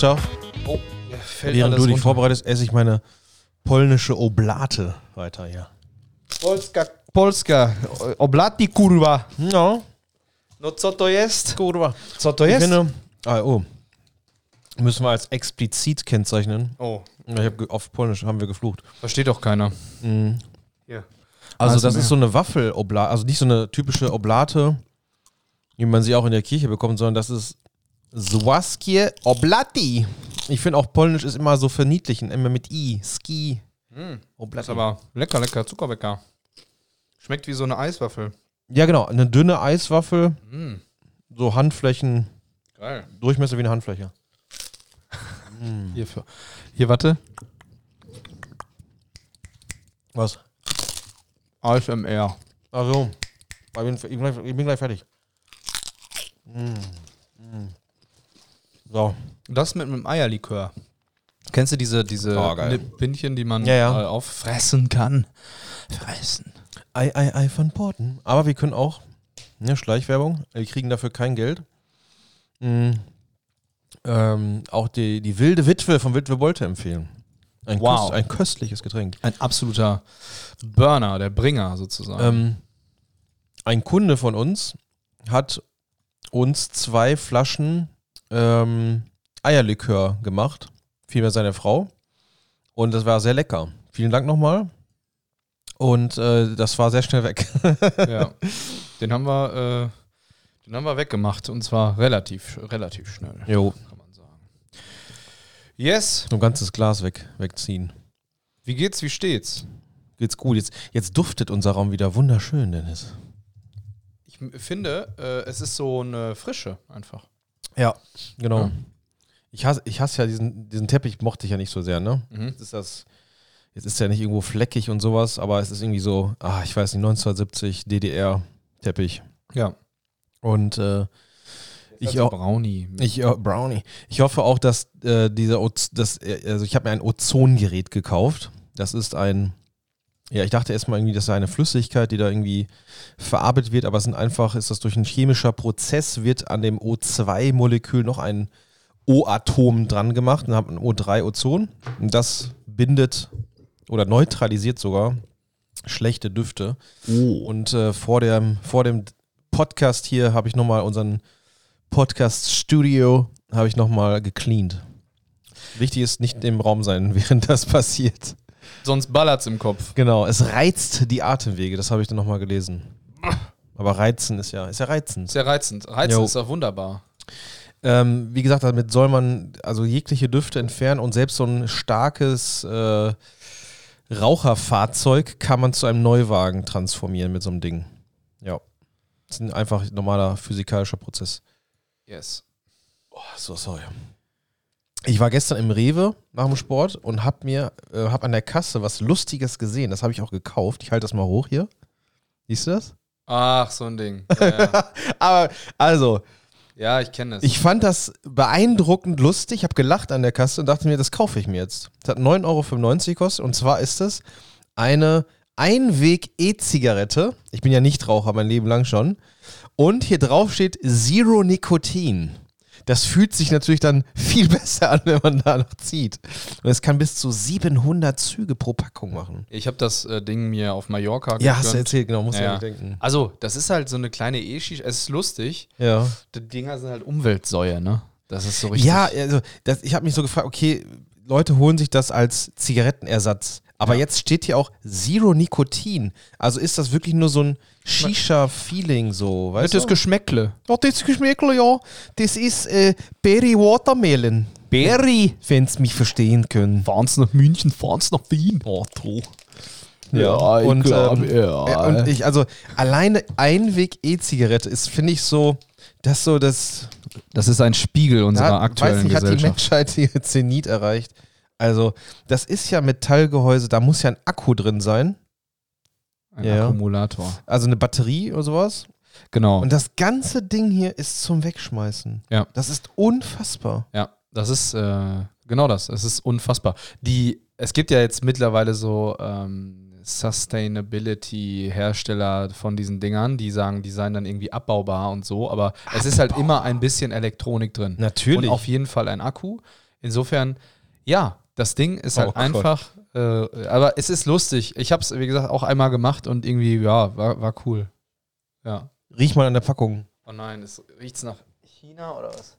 Guten Tag. Oh, mir fällt Während alles du dich runter. vorbereitest, esse ich meine polnische Oblate weiter hier. Polska, Polska, oblati kurwa. No, No co to jest? kurwa. Co to Ich jest? finde, ah, oh, müssen wir als explizit kennzeichnen. Oh, Ich hab, auf Polnisch haben wir geflucht. versteht doch keiner. Mhm. Hier. Also Also das mehr. ist so eine Waffel-Oblate, also nicht so eine typische Oblate, wie man sie auch in der Kirche bekommt, sondern das ist Złaskie Oblati. Ich finde auch Polnisch ist immer so verniedlichen, immer mit I, Ski, Mm, Oblati. ist aber lecker, lecker, Zuckerwecker. Schmeckt wie so eine Eiswaffel. ja genau, eine dünne Eiswaffel, Mm, so Handflächen, geil. Durchmesser wie eine Handfläche. Hier, für, hier, warte. Was? ASMR. Also, ich bin, ich bin, gleich, ich bin gleich fertig. Mm. Mm. So, Das mit einem Eierlikör. Kennst du diese, diese Oh, geil. Pinchen, die man Ja, ja. äh, auffressen kann? Fressen. Ei, ei, ei von Porten. Aber wir können auch, ne, Schleichwerbung, wir kriegen dafür kein Geld. Mm. Ähm, auch die, die wilde Witwe von Witwe Bolte empfehlen. Ein, Wow. köst, ein köstliches Getränk. Ein absoluter Burner, der Bringer sozusagen. Ähm, ein Kunde von uns hat uns zwei Flaschen ähm, Eierlikör gemacht. Vielmehr seine Frau. Und das war sehr lecker. Vielen Dank nochmal. Und äh, das war sehr schnell weg. ja. Den haben wir, äh, den haben wir weggemacht und zwar relativ, relativ schnell, jo, kann man sagen. Yes. so ein ganzes Glas weg, wegziehen. Wie geht's? Wie steht's? Geht's gut. Jetzt, jetzt duftet unser Raum wieder wunderschön, Dennis. Ich finde, äh, es ist so eine Frische einfach. Ja, genau. Ja. Ich hasse, ich hasse ja diesen, diesen Teppich, mochte ich ja nicht so sehr, ne? Mhm. Jetzt ist das, jetzt ist ja nicht irgendwo fleckig und sowas, aber es ist irgendwie so, ah, ich weiß nicht, 1970 DDR-Teppich. Ja. Und äh, ich also Brownie. ich, äh, Brownie. Ich hoffe auch, dass äh, dieser, Oz, das, äh, also ich habe mir ein Ozongerät gekauft. Das ist ein, ja, ich dachte erstmal irgendwie, das sei eine Flüssigkeit, die da irgendwie verarbeitet wird, aber es sind einfach, ist das durch ein chemischer Prozess, wird an dem O2-Molekül noch ein O-Atom dran gemacht und haben ein O3-Ozon. Und das bindet oder neutralisiert sogar schlechte Düfte. Und äh, vor, dem, vor dem Podcast hier habe ich nochmal unseren Podcast-Studio habe ich nochmal gecleant. Wichtig ist, nicht im Raum sein, während das passiert. Sonst ballert's im Kopf. Genau, es reizt die Atemwege, das habe ich dann nochmal gelesen. Aber reizen ist ja, ist ja reizend. Sehr reizend. Reizend Jo. ist auch wunderbar. Ähm, wie gesagt, damit soll man also jegliche Düfte entfernen und selbst so ein starkes äh, Raucherfahrzeug kann man zu einem Neuwagen transformieren mit so einem Ding. Ja. Das ist ein einfach normaler physikalischer Prozess. Yes. Oh, so sorry. Ich war gestern im Rewe nach dem Sport und hab mir, äh, hab an der Kasse was Lustiges gesehen. Das habe ich auch gekauft. Ich halte das mal hoch hier. Siehst du das? Ach, so ein Ding. Ja, ja. Aber, also, ja ich kenne es. ich fand das beeindruckend lustig. Ich habe gelacht an der Kasse und dachte mir, das kaufe ich mir jetzt. Das hat 9,95 Euro gekostet und zwar ist es eine Einweg-E-Zigarette. Ich bin ja Nichtraucher, mein Leben lang schon. Und hier drauf steht Zero Nikotin. Das fühlt sich natürlich dann viel besser an, wenn man da noch zieht. Und es kann bis zu 700 Züge pro Packung machen. Ich habe das äh, Ding mir auf Mallorca Ja, hast du erzählt, genau, muss Ja, ja, ja. denken. Also, das ist halt so eine kleine E-Shisha. Es ist lustig. Ja. Die Dinger sind halt Umweltsäue, ne? Das ist so richtig. Ja, also das, ich habe mich so gefragt, okay, Leute holen sich das als Zigarettenersatz. Aber Ja. jetzt steht hier auch Zero Nikotin. Also ist das wirklich nur so ein Shisha-Feeling so, Mit weißt das du? Geschmäckle. Ja, das Geschmäckle, ja. Das ist äh, Berry Watermelon. Berry, wenn Sie mich verstehen können. Fahren's nach München, fahren's nach Wien. Oh, toll. Ja, ich und, glaub, ähm, ja. äh, und ich, also alleine Einweg-E-Zigarette ist, finde ich, so, das so das Das ist ein Spiegel unserer Da, aktuellen weiß nicht, hat die Gesellschaft. Menschheit ihr Zenit erreicht. Also, das ist ja Metallgehäuse, da muss ja ein Akku drin sein. Ein Ja. Akkumulator. Also eine Batterie oder sowas. Genau. Und das ganze Ding hier ist zum Wegschmeißen. Ja. Das ist unfassbar. Ja, das ist äh, genau das. Es ist unfassbar. Die es gibt ja jetzt mittlerweile so ähm, Sustainability-Hersteller von diesen Dingern, die sagen, die seien dann irgendwie abbaubar und so, aber es ist halt immer ein bisschen Elektronik drin. Natürlich. Und auf jeden Fall ein Akku. Insofern, ja, das Ding ist halt Oh einfach, äh, aber es ist lustig. Ich habe es, wie gesagt, auch einmal gemacht und irgendwie, ja, war, war cool. Ja. Riech mal an der Packung. Oh nein, es riecht's nach China oder was?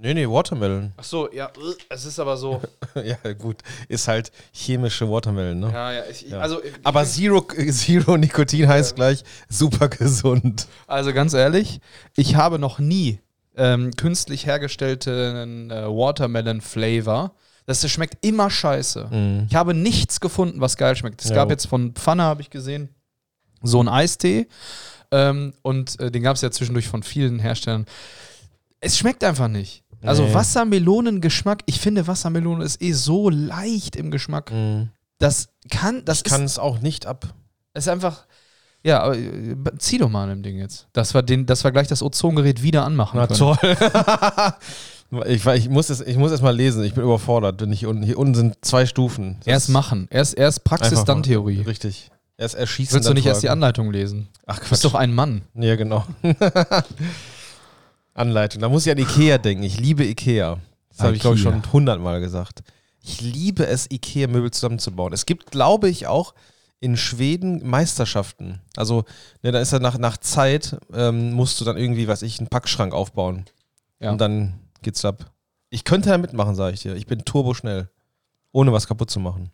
Nee, nee, Watermelon. Ach so, ja, es ist aber so. ja, gut. Ist halt chemische Watermelon, ne? ja, ja, ich, Ja. also ich- Aber Zero, Zero Nikotin heißt gleich super gesund. Also ganz ehrlich, ich habe noch nie ähm, künstlich hergestellten äh, Watermelon Flavor. Das schmeckt immer scheiße. Mhm. Ich habe nichts gefunden, was geil schmeckt. Es Ja. gab jetzt von Pfanne, habe ich gesehen, so einen Eistee. Ähm, und äh, den gab es ja zwischendurch von vielen Herstellern. Es schmeckt einfach nicht. Also Nee. Wassermelonengeschmack, ich finde Wassermelone ist eh so leicht im Geschmack. Mhm. Das kann, das Ich kann es auch nicht ab. ist einfach. Ja, aber äh, zieh doch mal an dem Ding jetzt. Dass wir, den, dass wir gleich das Ozongerät wieder anmachen Na können. toll. ich, ich muss es ich muss erst mal lesen. Ich bin überfordert. Bin ich unten, hier unten sind zwei Stufen. Das Erst machen. Erst, erst Praxis, dann Theorie. Richtig. Erst erschießen. Willst du nicht erst die. Anleitung lesen? Ach Du Quatsch. bist doch ein Mann. Ja, genau. Anleitung. Da muss ich an Ikea denken. Ich liebe Ikea. Das habe ich, glaube ich, schon hundertmal gesagt. Ich liebe es, Ikea-Möbel zusammenzubauen. Es gibt, glaube ich, auch in Schweden Meisterschaften. Also, ne, da ist ja nach, nach Zeit, ähm, musst du dann irgendwie, weiß ich, einen Packschrank aufbauen. Ja. Und dann geht's ab. Ich könnte da mitmachen, sage ich dir. Ich bin turbo schnell. Ohne was kaputt zu machen.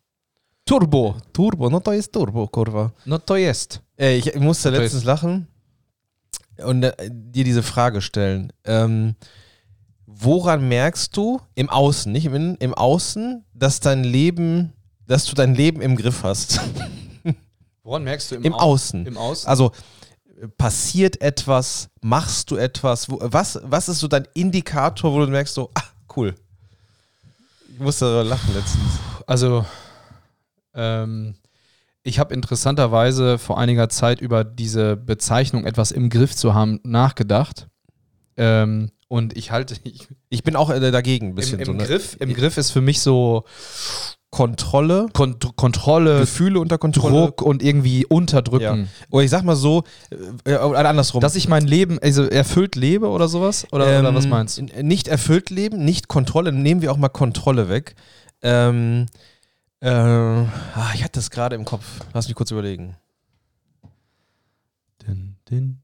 Turbo. Turbo, no to jest Turbo, kurwa. No to jest. Ey, ich musste Das letztens lachen und äh, dir diese Frage stellen. Ähm, woran merkst du im Außen, nicht im Innen, im Außen, dass dein Leben, dass du dein Leben im Griff hast? Woran merkst du im, Im Au- Außen. Im Außen? Also passiert etwas, machst du etwas? Wo, was, was ist so dein Indikator, wo du merkst so, ah, cool. Ich musste lachen letztens. Also, ähm, ich habe interessanterweise vor einiger Zeit über diese Bezeichnung, etwas im Griff zu haben, nachgedacht. Ähm, und ich halte, ich, Ich bin auch äh, dagegen ein bisschen im, so. im, Ne? Griff, im Griff ist für mich so Kontrolle, Kont Kontrolle, Gefühle unter Kontrolle. Druck und irgendwie unterdrücken. Oder ich sag mal so, äh, andersrum. Dass ich mein Leben, also erfüllt lebe oder sowas? Oder, oder was Ähm, meinst du? Nicht erfüllt leben, nicht Kontrolle. Nehmen wir auch mal Kontrolle weg. Ähm, äh, ah, ich hatte das gerade im Kopf. Lass mich kurz überlegen. Din, din.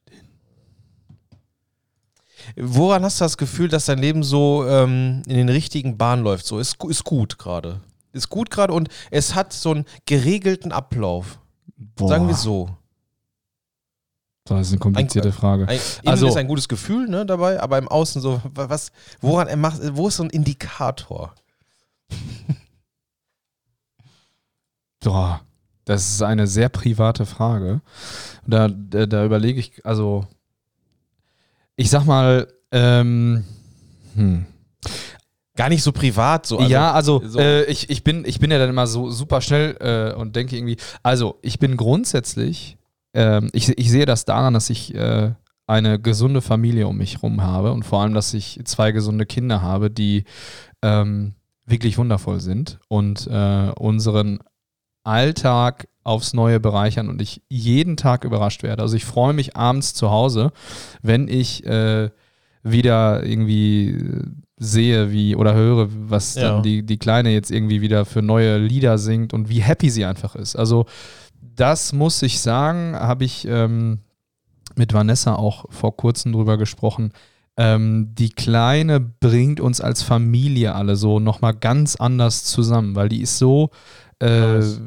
Woran hast du das Gefühl, dass dein Leben so ähm, in den richtigen Bahnen läuft? So ist, ist gut gerade. Ist gut gerade und es hat so einen geregelten Ablauf. Sagen wir so. Das ist eine komplizierte Frage. Ein, Also- ist ein gutes Gefühl ne, dabei, aber im Außen so, wa- was, woran er macht, wo ist so ein Indikator? Boah, das ist eine sehr private Frage. Da, da, da überlege ich, also ich sag mal, ähm, hm. Gar nicht so privat, so. also- ja, also so- Äh, ich, ich, bin, ich bin ja dann immer so super schnell äh, und denke irgendwie, also ich bin grundsätzlich, ähm, ich, ich sehe das daran, dass ich äh, eine gesunde Familie um mich herum habe und vor allem, dass ich zwei gesunde Kinder habe, die ähm, wirklich wundervoll sind und äh, unseren Alltag aufs Neue bereichern und ich jeden Tag überrascht werde. Also ich freue mich abends zu Hause, wenn ich äh, wieder irgendwie äh, sehe, wie oder höre, was Ja. dann die, die Kleine jetzt irgendwie wieder für neue Lieder singt und wie happy sie einfach ist. Also das muss ich sagen, habe ich ähm, mit Vanessa auch vor kurzem drüber gesprochen. Ähm, die Kleine bringt uns als Familie alle so nochmal ganz anders zusammen, weil die ist so äh, Nice.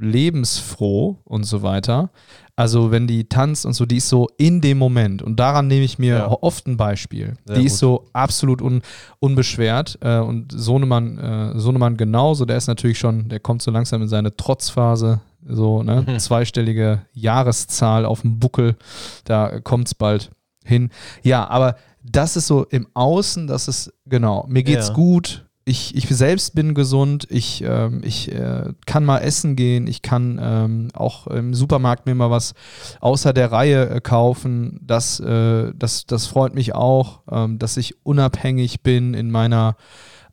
lebensfroh und so weiter. Also wenn die tanzt und so, die ist so in dem Moment. Und daran nehme ich mir Ja. oft ein Beispiel. Sehr die gut. ist so absolut un, unbeschwert. Äh, und Sohnemann, äh, Sohnemann genauso, der ist natürlich schon, der kommt so langsam in seine Trotzphase. So, ne? Mhm. Zweistellige Jahreszahl auf dem Buckel. Da kommt es bald hin. Ja, aber das ist so im Außen, das ist, genau, mir geht's Ja. gut. Ich, ich selbst bin gesund, ich, ähm, ich äh, kann mal essen gehen, ich kann ähm, auch im Supermarkt mir mal was außer der Reihe äh, kaufen. Das, äh, das, das freut mich auch, ähm, dass ich unabhängig bin in meiner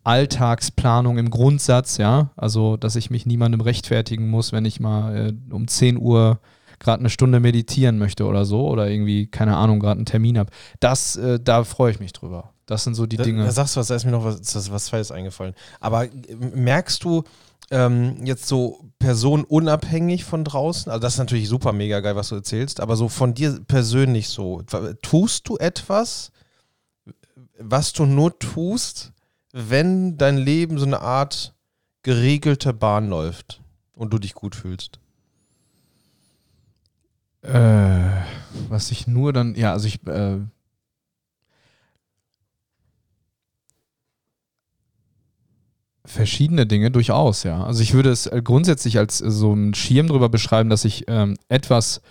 Alltagsplanung im Grundsatz, ja. Also, dass ich mich niemandem rechtfertigen muss, wenn ich mal äh, um 10 Uhr gerade eine Stunde meditieren möchte oder so oder irgendwie, keine Ahnung, gerade einen Termin habe. Das, äh, da freue ich mich drüber. Das sind so die da, Dinge. Da sagst du was, da ist mir noch was, was Zweites eingefallen. Aber äh, merkst du ähm, jetzt so personenunabhängig von draußen, also das ist natürlich super mega geil, was du erzählst, aber so von dir persönlich so, tust du etwas, was du nur tust, wenn dein Leben so eine Art geregelte Bahn läuft und du dich gut fühlst? Äh, was ich nur dann, ja, also ich, äh, Verschiedene Dinge durchaus, ja. Also ich würde es äh, grundsätzlich als äh, so einen Schirm drüber beschreiben, dass ich ähm, etwas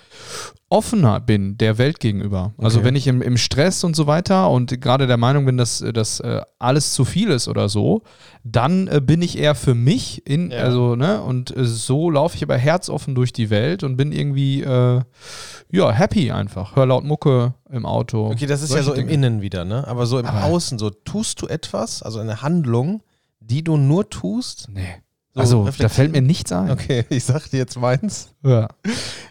offener bin der Welt gegenüber. Also Okay. wenn ich im, im Stress und so weiter und gerade der Meinung bin, dass, äh, dass äh, alles zu viel ist oder so, dann äh, bin ich eher für mich in, Ja. also, ne, und äh, so laufe ich aber herzoffen durch die Welt und bin irgendwie, ja, happy einfach. Hör laut Mucke im Auto. Okay, das ist ja so im Dinge. Innen wieder, ne? Aber so im Aber- Außen, so tust du etwas, also eine Handlung, die du nur tust? Nee. So also, da fällt mir nichts ein. Okay, ich sag dir jetzt meins. Ja.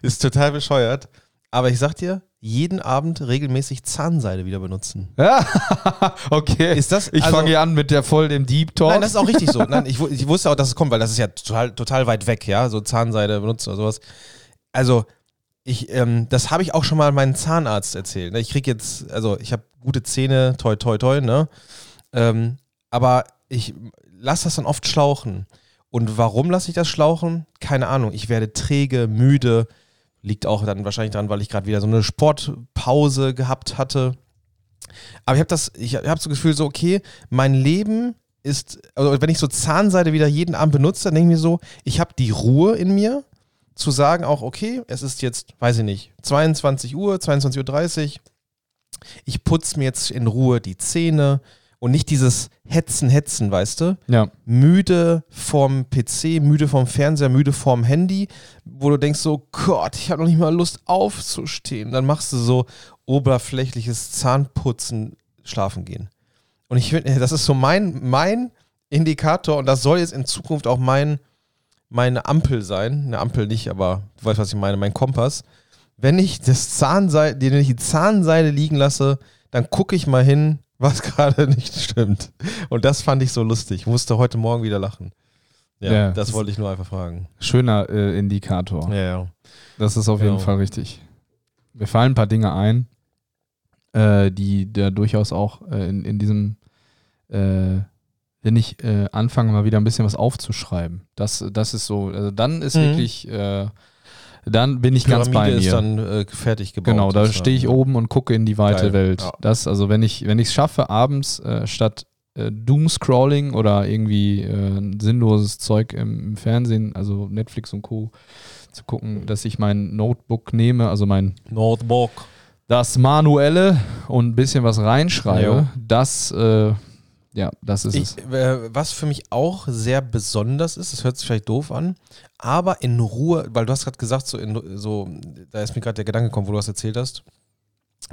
Ist total bescheuert. Aber ich sag dir, jeden Abend regelmäßig Zahnseide wieder benutzen. Ja, okay. Ist das- ich also- fange hier an mit der voll dem Deep Talk. Nein, das ist auch richtig so. Nein, ich, ich wusste auch, dass es kommt, weil das ist ja total, total weit weg, ja, so Zahnseide benutzen oder sowas. Also, ich, ähm, das habe ich auch schon mal meinem Zahnarzt erzählt. ne? Ich kriege jetzt, also ich habe gute Zähne, toi, toi, toi, ne? Ähm, aber ich lasse das dann oft schlauchen. Und warum lasse ich das schlauchen? Keine Ahnung. Ich werde träge, müde. Liegt auch dann wahrscheinlich daran, weil ich gerade wieder so eine Sportpause gehabt hatte. Aber ich habe das, ich habe das Gefühl, so, okay, mein Leben ist, also wenn ich so Zahnseide wieder jeden Abend benutze, dann denke ich mir so, ich habe die Ruhe in mir, zu sagen auch, okay, es ist jetzt, weiß ich nicht, 22 Uhr, 22.30 Uhr, ich putze mir jetzt in Ruhe die Zähne und nicht dieses Hetzen, Hetzen, weißt du? ja. müde vom PC, müde vom Fernseher, müde vom Handy, wo du denkst so, Gott, ich habe noch nicht mal Lust aufzustehen. Dann machst du so oberflächliches Zahnputzen, schlafen gehen. Und ich finde, das ist so mein, mein Indikator und das soll jetzt in Zukunft auch mein, meine Ampel sein. Eine Ampel nicht, aber du weißt, was ich meine, mein Kompass. Wenn ich das Zahnseide, wenn ich die Zahnseide liegen lasse, dann gucke ich mal hin, was gerade nicht stimmt. Und das fand ich so lustig. Ich musste heute Morgen wieder lachen. Ja, Ja, das das- wollte ich nur einfach fragen. Schöner äh, Indikator. Ja, ja. Das ist auf Genau. jeden Fall richtig. Mir fallen ein paar Dinge ein, äh, die da durchaus auch äh, in, in diesem, äh, wenn ich äh, anfange, mal wieder ein bisschen was aufzuschreiben. Das, das ist so, also dann ist Mhm. wirklich, äh, dann bin ich ganz bei Pyramide mir. ist dann äh, fertig gebaut. Genau, da stehe ich oben und gucke in die weite Geil, Welt. ja. Das, also wenn ich, wenn ich es schaffe, abends äh, statt äh, Doomscrolling oder irgendwie äh, sinnloses Zeug im, im Fernsehen, also Netflix und Co. zu gucken, dass ich mein Notebook nehme, also mein Notebook. das Manuelle und ein bisschen was reinschreibe, Ja. das äh, ja, das ist Ich, es. äh, was für mich auch sehr besonders ist, das hört sich vielleicht doof an, aber in Ruhe, weil du hast gerade gesagt, so, in, so, da ist mir gerade der Gedanke gekommen, wo du das erzählt hast.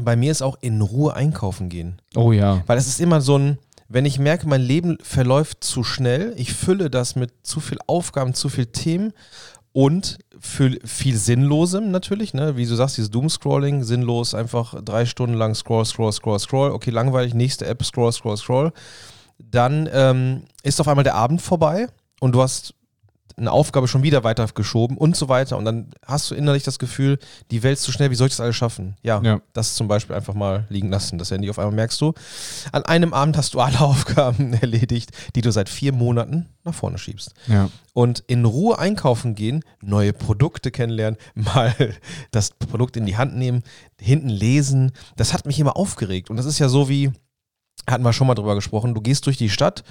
Bei mir ist auch in Ruhe einkaufen gehen. Oh ja. Weil es ist immer so ein, wenn ich merke, mein Leben verläuft zu schnell, ich fülle das mit zu viel Aufgaben, zu viel Themen und für viel Sinnlosem natürlich, ne? Wie du sagst, dieses Doomscrolling, sinnlos, einfach drei Stunden lang scroll, scroll, scroll, scroll, okay, langweilig, nächste App, scroll, scroll, scroll. Dann ähm, ist auf einmal der Abend vorbei und du hast eine Aufgabe schon wieder weitergeschoben und so weiter. Und dann hast du innerlich das Gefühl, die Welt ist zu schnell, wie soll ich das alles schaffen? Ja, Ja. das zum Beispiel einfach mal liegen lassen, das Handy. Auf einmal merkst du, an einem Abend hast du alle Aufgaben erledigt, die du seit vier Monaten nach vorne schiebst. Ja. Und in Ruhe einkaufen gehen, neue Produkte kennenlernen, mal das Produkt in die Hand nehmen, hinten lesen, das hat mich immer aufgeregt. Und das ist ja so wie, hatten wir schon mal drüber gesprochen, du gehst durch die Stadt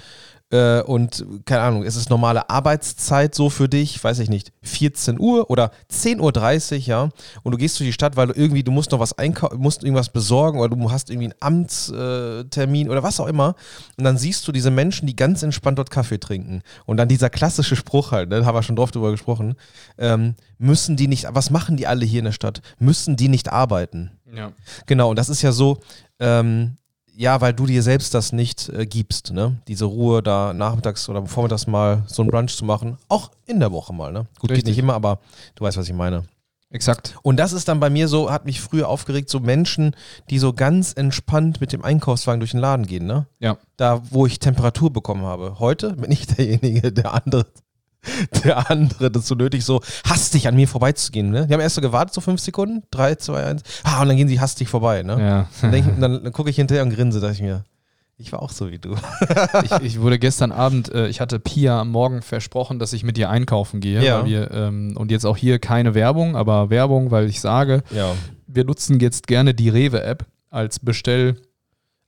äh, und, keine Ahnung, es ist normale Arbeitszeit so für dich, weiß ich nicht, 14 Uhr oder 10.30 Uhr, ja, und du gehst durch die Stadt, weil du irgendwie, du musst noch was einkaufen, musst irgendwas besorgen oder du hast irgendwie einen Amtstermin oder was auch immer und dann siehst du diese Menschen, die ganz entspannt dort Kaffee trinken und dann dieser klassische Spruch halt, ne, da haben wir schon drauf drüber gesprochen, ähm, müssen die nicht, was machen die alle hier in der Stadt? Müssen die nicht arbeiten? ja. Genau, und das ist ja so, ähm, ja, weil du dir selbst das nicht äh, gibst, ne? Diese Ruhe da nachmittags oder vormittags mal so ein Brunch zu machen. Auch in der Woche mal, ne? Gut, Richtig. geht nicht immer, aber du weißt, was ich meine. Exakt. Und das ist dann bei mir so, hat mich früher aufgeregt, so Menschen, die so ganz entspannt mit dem Einkaufswagen durch den Laden gehen, ne? Ja. Da, wo ich Temperatur bekommen habe. Heute bin ich derjenige, der andere, der andere das so nötig, so hastig an mir vorbeizugehen, ne? Die haben erst so gewartet, so fünf Sekunden, drei, zwei, eins, ah, und dann gehen sie hastig vorbei, ne? Ja. Dann, ich- dann, dann gucke ich hinterher und grinse, dachte ich mir, ich war auch so wie du. ich, ich wurde gestern Abend, äh, ich hatte Pia am Morgen versprochen, dass ich mit ihr einkaufen gehe. Ja. Wir, ähm, und jetzt auch hier keine Werbung, aber Werbung, weil ich sage, Ja. wir nutzen jetzt gerne die Rewe-App als Bestell.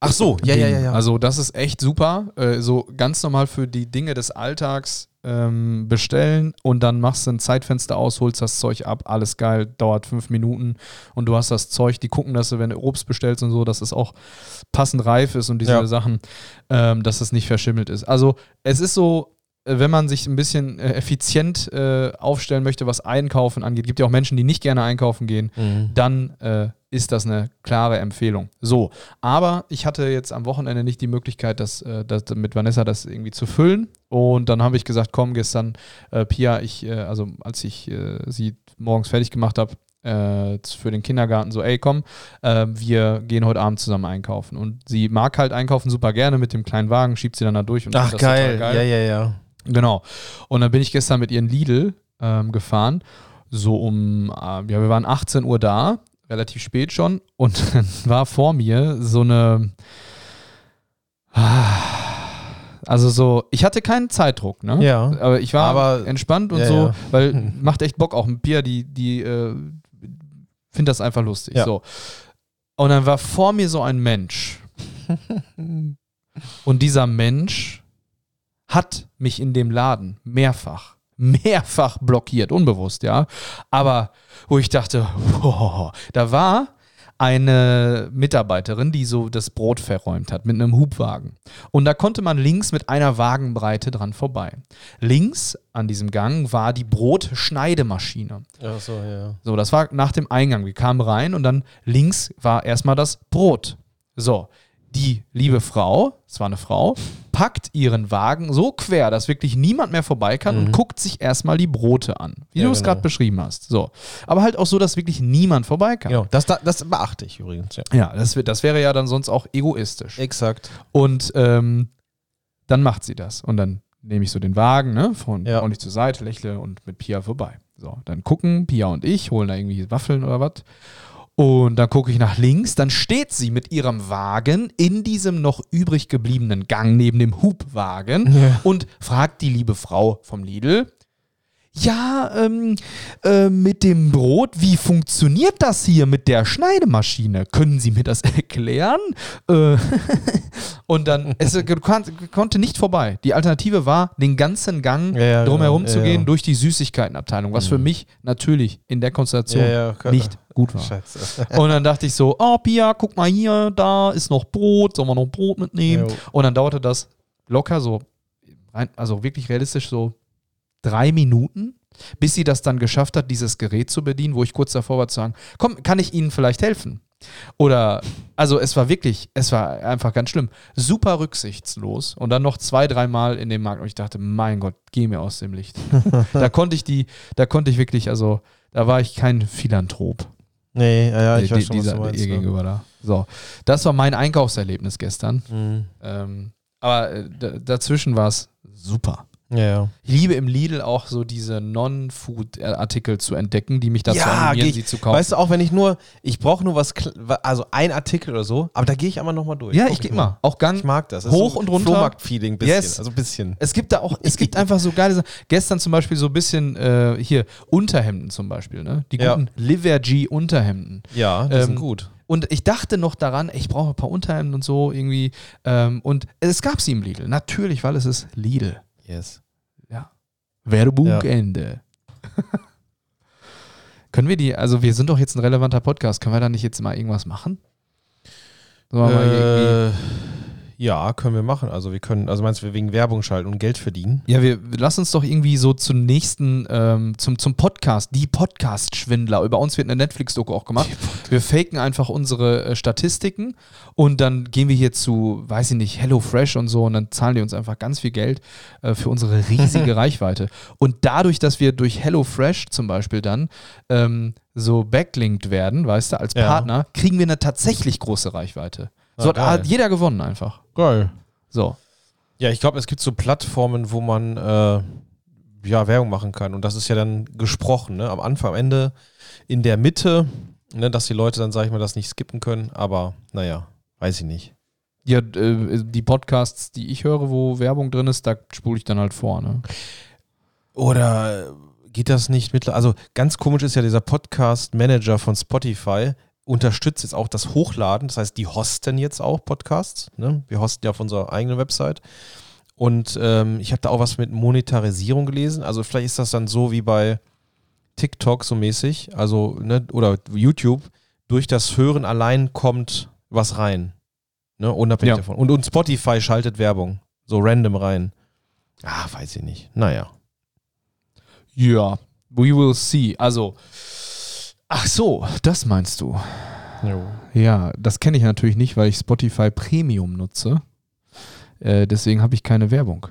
Ach so, ja, ja, ja, ja. Also das ist echt super. Äh, so ganz normal für die Dinge des Alltags ähm, bestellen und dann machst du ein Zeitfenster aus, holst das Zeug ab, alles geil, dauert fünf Minuten und du hast das Zeug, die gucken, dass du, wenn du Obst bestellst und so, dass es auch passend reif ist und diese Ja. Sachen, ähm, dass es nicht verschimmelt ist. Also es ist so, wenn man sich ein bisschen äh, effizient äh, aufstellen möchte, was Einkaufen angeht, gibt ja auch Menschen, die nicht gerne einkaufen gehen, Mhm. dann äh, ist das eine klare Empfehlung. So, aber ich hatte jetzt am Wochenende nicht die Möglichkeit, das, äh, das mit Vanessa das irgendwie zu füllen. Und dann habe ich gesagt, komm, gestern, äh, Pia, ich, äh, also als ich äh, sie morgens fertig gemacht habe, äh, für den Kindergarten so, ey, komm, äh, wir gehen heute Abend zusammen einkaufen. Und sie mag halt einkaufen super gerne mit dem kleinen Wagen, schiebt sie dann da durch und Ach, total geil. Ja, ja, ja. Genau. Und dann bin ich gestern mit ihren Lidl ähm, gefahren. So um, äh, ja, wir waren 18 Uhr da, relativ spät schon. Und dann war vor mir so eine. Ah, Also so, ich hatte keinen Zeitdruck, ne? Ja. Aber ich war Aber- entspannt und ja, so, ja. weil macht echt Bock auch mit Pia, die, die äh, findet das einfach lustig. Ja. So. Und dann war vor mir so ein Mensch. Und dieser Mensch hat mich in dem Laden mehrfach, mehrfach blockiert, unbewusst, ja. Aber wo ich dachte, wow, da war eine Mitarbeiterin, die so das Brot verräumt hat mit einem Hubwagen. Und da konnte man links mit einer Wagenbreite dran vorbei. Links an diesem Gang war die Brotschneidemaschine. Ach so, ja. So, das war nach dem Eingang. Wir kamen rein und dann links war erstmal das Brot. So, die liebe Frau, es war eine Frau, packt ihren Wagen so quer, dass wirklich niemand mehr vorbei kann und guckt sich erstmal die Brote an. Wie Ja, du es genau. gerade beschrieben hast. So. Aber halt auch so, dass wirklich niemand vorbei kann. Genau, das, das beachte ich übrigens, ja. Ja, das, das wäre ja dann sonst auch egoistisch. Exakt. Und ähm, dann macht sie das. Und dann nehme ich so den Wagen, ne, von Ja. ordentlich zur Seite, lächle und mit Pia vorbei. So, dann gucken Pia und ich, holen da irgendwie Waffeln oder was. Und dann gucke ich nach links, dann steht sie mit ihrem Wagen in diesem noch übrig gebliebenen Gang neben dem Hubwagen Ja. und fragt die liebe Frau vom Lidl, ja, ähm, äh, mit dem Brot, wie funktioniert das hier mit der Schneidemaschine? Können Sie mir das erklären? Äh, und dann, es kon konnte nicht vorbei. Die Alternative war, den ganzen Gang Ja, ja, drumherum genau. zu Ja, gehen ja. durch die Süßigkeitenabteilung, was für mich natürlich in der Konstellation nicht gut war. Scheiße. Und dann dachte ich so, oh Pia, guck mal hier, da ist noch Brot, sollen wir noch Brot mitnehmen? Und dann dauerte das locker so, also wirklich realistisch so drei Minuten, bis sie das dann geschafft hat, dieses Gerät zu bedienen, wo ich kurz davor war zu sagen, komm, kann ich Ihnen vielleicht helfen? Oder, also es war wirklich, es war einfach ganz schlimm. Super rücksichtslos. Und dann noch zwei, dreimal in dem Markt. Und ich dachte, mein Gott, geh mir aus dem Licht. da konnte ich die, da konnte ich wirklich, also, da war ich kein Philanthrop. Nee, ja, ja, ich Die- weiß schon, was dieser, du meinst. ihr ja. da. So, das war mein Einkaufserlebnis gestern. Mhm. Ähm, aber äh, dazwischen war es super. Ja, ja. Ich liebe im Lidl auch so diese Non-Food-Artikel zu entdecken, die mich dazu Ja, animieren, geh sie ich- zu kaufen. Weißt du, auch wenn ich nur, ich brauche nur was, also ein Artikel oder so, aber da gehe ich einmal nochmal durch. ja, Guck ich gehe immer. Auch Ich Gang. mag das. das Hoch so und runter. Flohmarkt-Feeling, bisschen. Yes. Also ein bisschen. Es gibt da auch, es gibt einfach so geile Sachen. Gestern zum Beispiel so ein bisschen äh, hier Unterhemden zum Beispiel, ne? Die Ja. guten Livergy Unterhemden. Ja, die Ähm, sind gut. Und ich dachte noch daran, ich brauche ein paar Unterhemden und so irgendwie. Ähm, und es gab sie im Lidl. Natürlich, weil es ist Lidl. Yes. Ja. Werbung Ja. Ende. Können wir die, also wir sind doch jetzt ein relevanter Podcast, können wir da nicht jetzt mal irgendwas machen? Sollen wir mal irgendwie, Äh, Ja, können wir machen. Also wir können, also meinst du, wir wegen Werbung schalten und Geld verdienen? Ja, wir lass uns doch irgendwie so zum nächsten, ähm, zum, zum Podcast, die Podcast-Schwindler. Über uns wird eine Netflix-Doku auch gemacht. Wir faken einfach unsere äh, Statistiken und dann gehen wir hier zu, weiß ich nicht, HelloFresh und so und dann zahlen die uns einfach ganz viel Geld äh, für unsere riesige Reichweite. Und dadurch, dass wir durch HelloFresh zum Beispiel dann ähm, so backlinkt werden, weißt du, als Ja. Partner, kriegen wir eine tatsächlich große Reichweite. So Ah, hat, jeder gewonnen einfach. Geil. So. Ja, ich glaube, es gibt so Plattformen, wo man äh, ja Werbung machen kann. Und das ist ja dann gesprochen, ne? Am Anfang, am Ende, in der Mitte, ne? dass die Leute dann, sag ich mal, das nicht skippen können. Aber naja, weiß ich nicht. Ja, äh, die Podcasts, die ich höre, wo Werbung drin ist, da spule ich dann halt vor. Ne? Oder geht das nicht mittlerweile? Also ganz komisch ist ja dieser Podcast-Manager von Spotify, unterstützt jetzt auch das Hochladen. Das heißt, die hosten jetzt auch Podcasts. Ne? Wir hosten ja auf unserer eigenen Website. Und ähm, ich habe da auch was mit Monetarisierung gelesen. Also vielleicht ist das dann so wie bei TikTok so mäßig, also ne, oder YouTube. Durch das Hören allein kommt was rein. Ne? Unabhängig Ja. davon. Und, und Spotify schaltet Werbung. So random rein. Ah, weiß ich nicht. Naja. Ja, we will see. Also, ach so, das meinst du. Ja, das kenne ich natürlich nicht, weil ich Spotify Premium nutze. Äh, deswegen habe ich keine Werbung.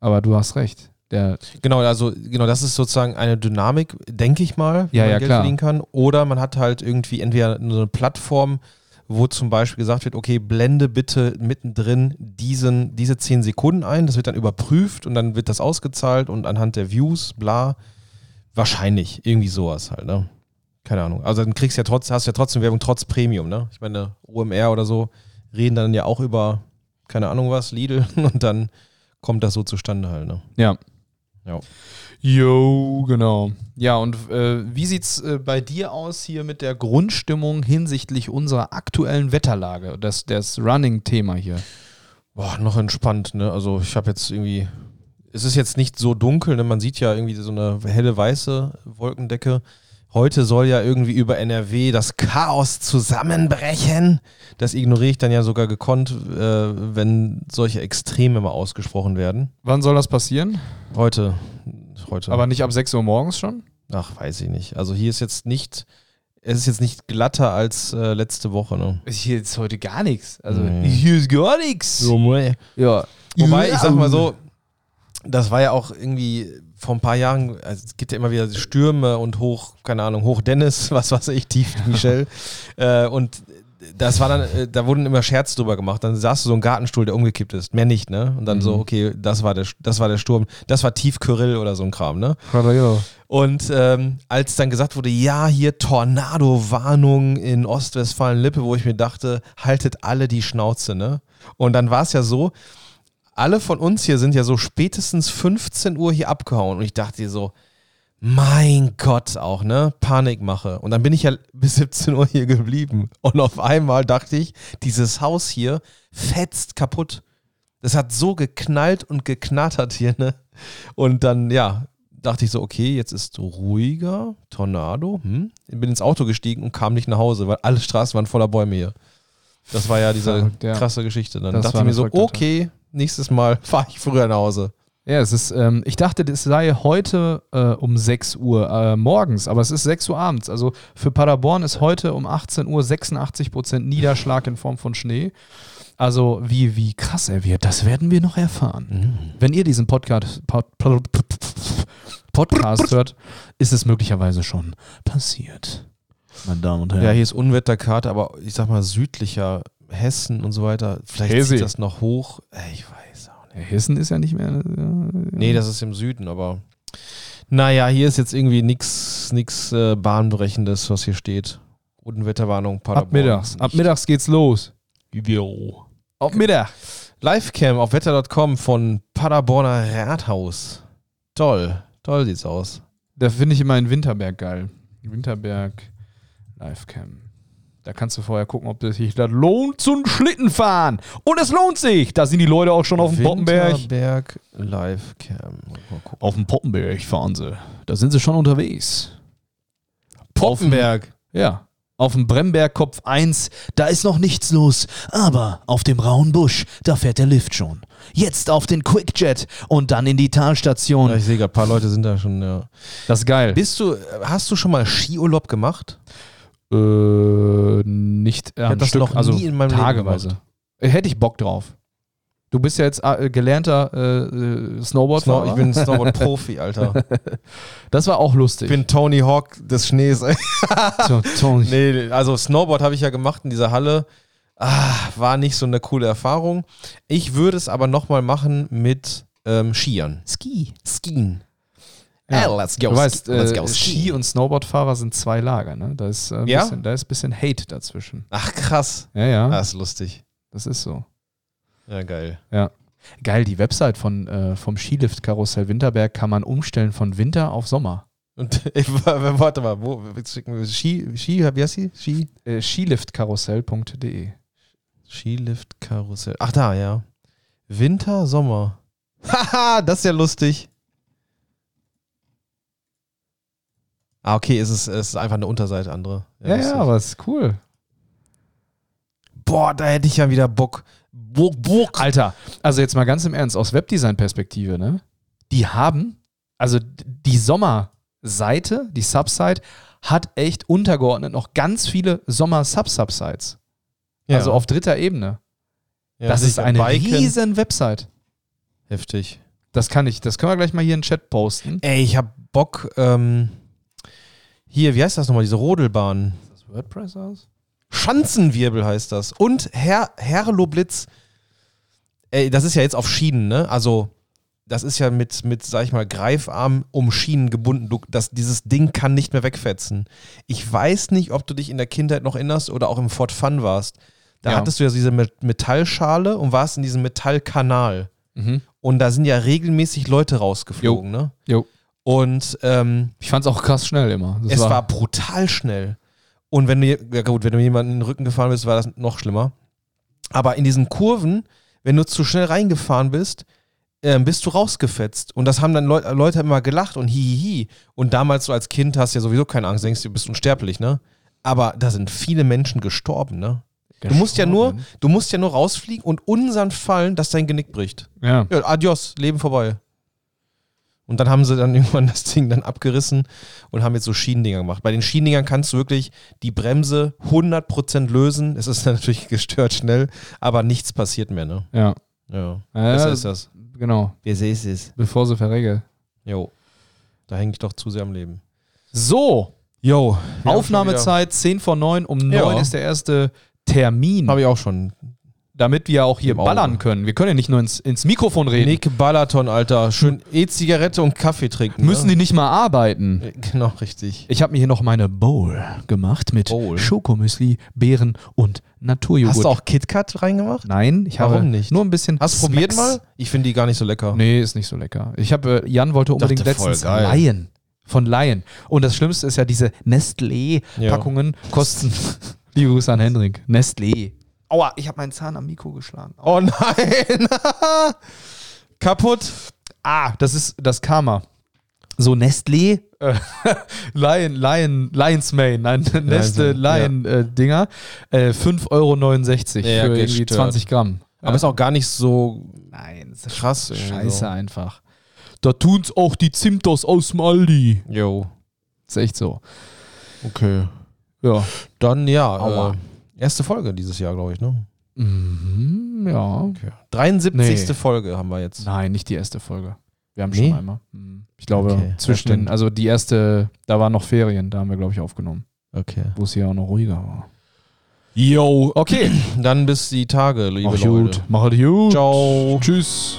Aber du hast recht. Der, Genau, also genau, das ist sozusagen eine Dynamik, denke ich mal, wie Ja, man ja, Geld klar. verdienen kann. Oder man hat halt irgendwie entweder so eine Plattform, wo zum Beispiel gesagt wird, okay, blende bitte mittendrin diesen, diese 10 Sekunden ein, das wird dann überprüft und dann wird das ausgezahlt und anhand der Views, bla, wahrscheinlich, irgendwie sowas halt, ne? Keine Ahnung. Also dann kriegst du ja trotzdem, hast du ja trotzdem Werbung trotz Premium, ne? Ich meine, OMR oder so reden dann ja auch über, keine Ahnung was, Lidl und dann kommt das so zustande halt, ne? ja. Ja. Jo, genau. Ja, und äh, wie sieht's äh, bei dir aus hier mit der Grundstimmung hinsichtlich unserer aktuellen Wetterlage? Das, das Running-Thema hier. Boah, noch entspannt, ne? Also ich habe jetzt irgendwie, es ist jetzt nicht so dunkel, ne? Man sieht ja irgendwie so eine helle weiße Wolkendecke. Heute soll ja irgendwie über NRW das Chaos zusammenbrechen. Das ignoriere ich dann ja sogar gekonnt, äh, wenn solche Extreme mal ausgesprochen werden. Wann soll das passieren? Heute, heute. Aber nicht ab 6 Uhr morgens schon? ach, weiß ich nicht. Also hier ist jetzt nicht, es ist jetzt nicht glatter als äh, letzte Woche, ne? Hier ist heute gar nichts. Also Nee. hier ist gar nichts. Ja. Wobei, ich sag mal so, das war ja auch irgendwie vor ein paar Jahren, also es gibt ja immer wieder Stürme und hoch, keine Ahnung, hoch Dennis, was weiß ich, tief Michel. äh, und das war dann, äh, da wurden immer Scherz drüber gemacht. Dann saß du so ein Gartenstuhl, der umgekippt ist. Mehr nicht, ne? Und dann so, Mhm. okay, das war der, das war der Sturm. Das war tief Kyrill oder so ein Kram, ne? Ja. Und ähm, als dann gesagt wurde, ja, hier Tornado-Warnung in Ostwestfalen-Lippe, wo ich mir dachte, haltet alle die Schnauze, ne? Und dann war es ja so, alle von uns hier sind ja so spätestens 15 Uhr hier abgehauen. Und ich dachte dir so, mein Gott auch, ne? Panikmache. Und dann bin ich ja bis 17 Uhr hier geblieben. Und auf einmal dachte ich, dieses Haus hier fetzt kaputt. Das hat so geknallt und geknattert hier, ne? Und dann, ja, dachte ich so, okay, jetzt ist ruhiger, Tornado. Hm? Bin ins Auto gestiegen und kam nicht nach Hause, weil alle Straßen waren voller Bäume hier. Das war ja diese Verrückt, ja. krasse Geschichte. Dann Das dachte ich mir so, okay, nächstes Mal fahre ich früher nach Hause. Ja, es ist, ähm, ich dachte, es sei heute äh, um 6 Uhr äh, morgens, aber es ist 6 Uhr abends. Also für Paderborn ist heute um 18 Uhr 86 Prozent Niederschlag in Form von Schnee. Also wie, wie krass er wird, das werden wir noch erfahren. Wenn ihr diesen Podcast, Pod, Pod, Podcast hört, ist es möglicherweise schon passiert. Meine Damen und Ja, Herren. hier ist Unwetterkarte, aber ich sag mal südlicher Hessen und so weiter. Vielleicht Hesi. zieht das noch hoch. Ey, Ich weiß auch nicht. Hessen ist ja nicht mehr. Äh, Nee, das ist im Süden, aber naja, hier ist jetzt irgendwie nichts nix, äh, Bahnbrechendes, was hier steht. Unwetterwarnung, Paderborn. ab mittags. Ab mittags geht's los. Ab Mittag. Livecam auf wetter.com von Paderborner Rathaus. Toll, toll sieht's aus. Da finde ich immer in Winterberg geil. Winterberg Livecam. Da kannst du vorher gucken, ob das sich das lohnt zum Schlitten fahren. Und es lohnt sich. Da sind die Leute auch schon auf dem Poppenberg. Winterberg Livecam. Mal gucken. Auf dem Poppenberg fahren sie. Da sind sie schon unterwegs. Poppenberg. Ja. Auf dem Bremberg Kopf 1, da ist noch nichts los, aber auf dem rauen Busch, da fährt der Lift schon. Jetzt auf den Quickjet und dann in die Talstation. Ja, ich sehe gerade, ein paar Leute sind da schon, ja. Das ist geil. Bist du, hast du schon mal Skiurlaub gemacht? Äh, nicht hab am das Stück, noch also nie in meinem Leben tageweise. Äh, Hätte ich Bock drauf. Du bist ja jetzt äh, gelernter äh, äh, Snowboardfahrer. Snow, ich bin Snowboard-Profi, Alter. das war auch lustig. Ich bin Tony Hawk des Schnees. so, Tony. nee, also Snowboard habe ich ja gemacht in dieser Halle. Ah, war nicht so eine coole Erfahrung. Ich würde es aber nochmal machen mit ähm, Skiern. Ski. Skien. Ja. Hey, let's go. Du weißt, let's äh, go Ski- und Snowboardfahrer sind zwei Lager. Ne? Da, ist, äh, ein Ja? bisschen, da ist ein bisschen Hate dazwischen. Ach, krass. Ja, ja, Das ist lustig. das ist so. Ja, geil. Geil, die Website von, äh, vom Skilift-Karussell Winterberg kann man umstellen von Winter auf Sommer. Und ich, warte mal, wo, Ski, Ski, wie heißt die? Ski? Äh, skiliftkarussell.de Skilift Karussell. Ach da, ja. Winter, Sommer. Haha, das ist ja lustig. Ah, okay, es ist, es ist einfach eine Unterseite, andere. Ja, lustig. ja, aber ist cool. Boah, da hätte ich ja wieder Bock. Bock, Bock. Alter, also jetzt mal ganz im Ernst, aus Webdesign-Perspektive, ne? Die haben, also die Sommerseite, die Subsite, hat echt untergeordnet noch ganz viele Sommer-Sub-Subsites. Ja. Also auf dritter Ebene. Ja, das ist eine Biken. riesen Website. Heftig. Das kann ich, das können wir gleich mal hier in den Chat posten. Ey, ich hab Bock, ähm, hier, wie heißt das nochmal, diese Rodelbahn? Ist das WordPress aus? Schanzenwirbel heißt das. Und Herr, Herloblitz, ey, das ist ja jetzt auf Schienen, ne? Also, das ist ja mit, mit, sag ich mal, Greifarm um Schienen gebunden. Du, das, dieses Ding kann nicht mehr wegfetzen. Ich weiß nicht, ob du dich in der Kindheit noch erinnerst oder auch im Fort Fun warst. Da Ja. hattest du ja diese Met- Metallschale und warst in diesem Metallkanal. Mhm. Und da sind ja regelmäßig Leute rausgeflogen, ne? Jo. Und ähm, Ich fand's auch krass schnell immer. Das es war, brutal schnell. Und wenn du, ja gut, wenn du jemanden in den Rücken gefahren bist, war das noch schlimmer. Aber in diesen Kurven, wenn du zu schnell reingefahren bist, ähm, bist du rausgefetzt. Und das haben dann Leu Leute immer gelacht und hihihi. Und damals so als Kind hast du ja sowieso keine Angst, denkst du, du bist unsterblich, ne? Aber da sind viele Menschen gestorben, ne? Du musst ja nur, du musst ja nur rausfliegen und unsanft fallen, dass dein Genick bricht. Ja. Ja, adios, Leben vorbei. Und dann haben sie dann irgendwann das Ding dann abgerissen und haben jetzt so Schienendinger gemacht. Bei den Schienendingern kannst du wirklich die Bremse 100% lösen. Es ist natürlich gestört schnell, aber nichts passiert mehr, ne? Ja. Ja. Ja, Besser ist das. Genau. Wer ist es? Bevor sie verregelt. Jo. Da hänge ich doch zu sehr am Leben. So, Jo. Aufnahmezeit 10 vor 9. Um 9 Ja. ist der erste Termin, Habe ich auch schon. Damit wir auch hier ballern können. Wir können ja nicht nur ins, ins Mikrofon reden. Nick Balaton, Alter. Schön E-Zigarette und Kaffee trinken. Müssen die nicht mal arbeiten. die. Genau, richtig. Ich habe mir hier noch meine Bowl gemacht mit Bowl. Schokomüsli, Beeren und Naturjoghurt. Hast du auch KitKat reingemacht? Nein, ich Warum habe nicht? nur ein bisschen. Hast du probiert mal? Ich finde die gar nicht so lecker. Nee, ist nicht so lecker. Ich habe, äh, Jan wollte unbedingt Dachte, voll letztens geil. Lion. Von Lion. Und das Schlimmste ist ja, diese Nestlé-Packungen kosten. Liebe Grüße an Hendrik. Nestlé. Aua, ich habe meinen Zahn am Mikro geschlagen. Oh nein! Kaputt. Ah, das ist das Karma. So Nestlé, äh, Lion, Lion, Lions Mane, nein, Nestle ja. Lion äh, Dinger, äh, 5,69 Euro Ja, für irgendwie gestört. 20 Gramm. Aber ist auch gar nicht so Nein, das ist krass. scheiße So. einfach. Da tun's auch die Zimtos aus dem Aldi. Jo. ist echt so. Okay. Ja. Dann ja. Aua. Äh, erste Folge dieses Jahr, glaube ich, ne? Mhm, ja. Okay. 73. Nee. Folge haben wir jetzt. Nein, nicht die erste Folge. Wir haben Nee? schon einmal. Mhm. Ich glaube, Okay, zwischen, stimmt. also die erste, da waren noch Ferien, da haben wir, glaube ich, aufgenommen, Okay. wo es hier auch noch ruhiger war. Yo. Okay. Dann bis die Tage, liebe Mach Leute. gut. Mach gut. Ciao. Tschüss.